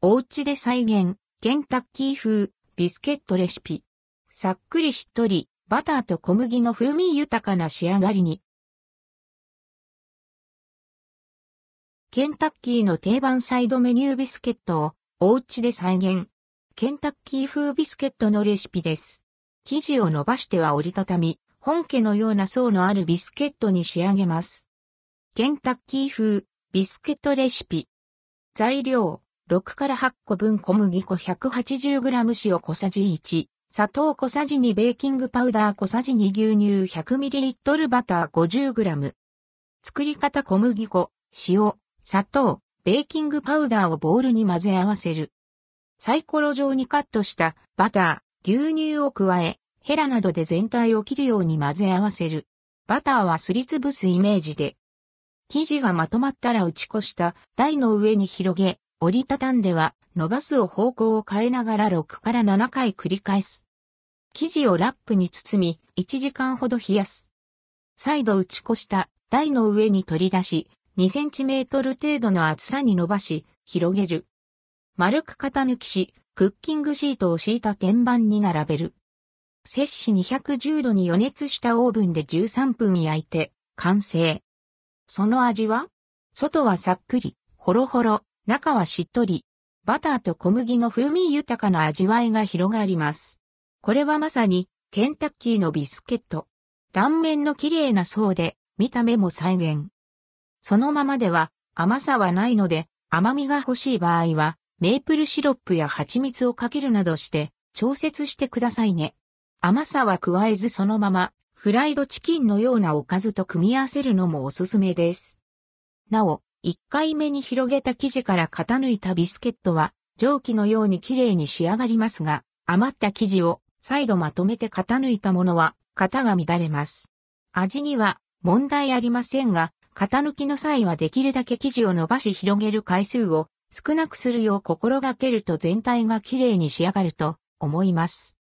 お家で再現、ケンタッキー風、ビスケットレシピ。さっくりしっとり、バターと小麦の風味豊かな仕上がりに。ケンタッキーの定番サイドメニュービスケットをお家で再現。ケンタッキー風ビスケットのレシピです。生地を伸ばしては折りたたみ、本家のような層のあるビスケットに仕上げます。ケンタッキー風ビスケットレシピ。材料、6から8個分小麦粉。180g 塩小さじ1、砂糖小さじ2ベーキングパウダー。小さじ2牛乳。100ml バター。50g。作り方小麦粉、塩、砂糖、ベーキングパウダーをボウルに混ぜ合わせる。サイコロ状にカットした。バター、牛乳を加え、ヘラなどで全体を切るように混ぜ合わせる。バターはすりつぶすイメージで。生地がまとまったら打ち粉した。台の上に広げ、折りたたんでは伸ばすを方向を変えながら6から7回繰り返す。生地をラップに包み1時間ほど冷やす。再度打ち粉した台の上に取り出し2センチメートル程度の厚さに伸ばし、広げる。丸く型抜きし、クッキングシートを敷いた天板に並べる。摂氏210度に予熱したオーブンで13分焼いて、完成。その味は？外はさっくり、ほろほろ、中はしっとり。バターと小麦の風味豊かな味わいが広がります。これはまさに、ケンタッキーのビスケット。断面の綺麗な層で、見た目も再現。そのままでは甘さはないので甘みが欲しい場合はメープルシロップや蜂蜜をかけるなどして調節してくださいね。甘さは加えずそのままフライドチキンのようなおかずと組み合わせるのもおすすめです。なお、1回目に広げた生地から型抜いたビスケットは蒸気のように綺麗に仕上がりますが、余った生地を再度まとめて型抜いたものは型が乱れます。味には問題ありませんが、型抜きの際はできるだけ生地を伸ばし広げる回数を少なくするよう心がけると全体が綺麗に仕上がると思います。